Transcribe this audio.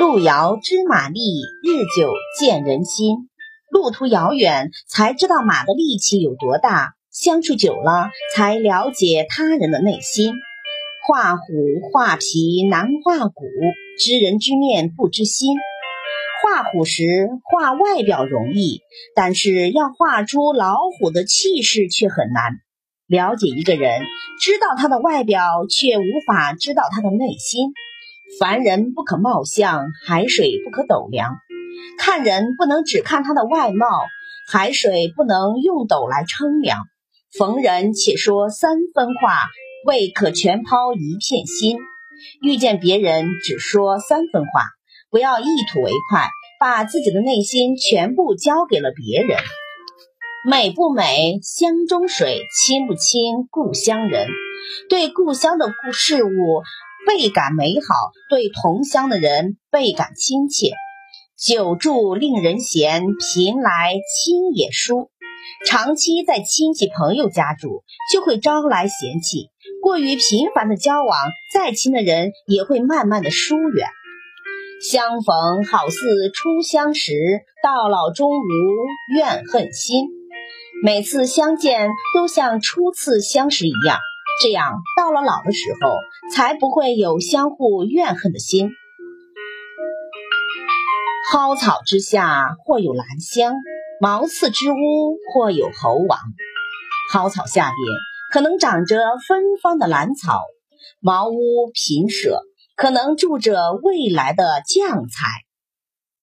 路遥知马力，日久见人心。路途遥远，才知道马的力气有多大；相处久了，才了解他人的内心。画虎画皮难画骨，知人知面不知心。画虎时，画外表容易，但是要画出老虎的气势却很难。了解一个人，知道他的外表，却无法知道他的内心。凡人不可貌相，海水不可斗量。看人不能只看他的外貌，海水不能用斗来称量。逢人且说三分话，未可全抛一片心。遇见别人只说三分话，不要一吐为快，把自己的内心全部交给了别人。美不美，乡中水；亲不亲，故乡人。对故乡的故事物倍感美好，对同乡的人倍感亲切。久住令人嫌，贫来亲也疏。长期在亲戚朋友家住，就会招来嫌弃；过于频繁的交往，再亲的人也会慢慢的疏远。相逢好似初相识，到老终无怨恨心。每次相见都像初次相识一样，这样到了老的时候，才不会有相互怨恨的心。蒿草之下，或有兰香；茅厕之屋，或有猴王。蒿草下边可能长着芬芳的兰草，茅屋平舍，可能住着未来的将才。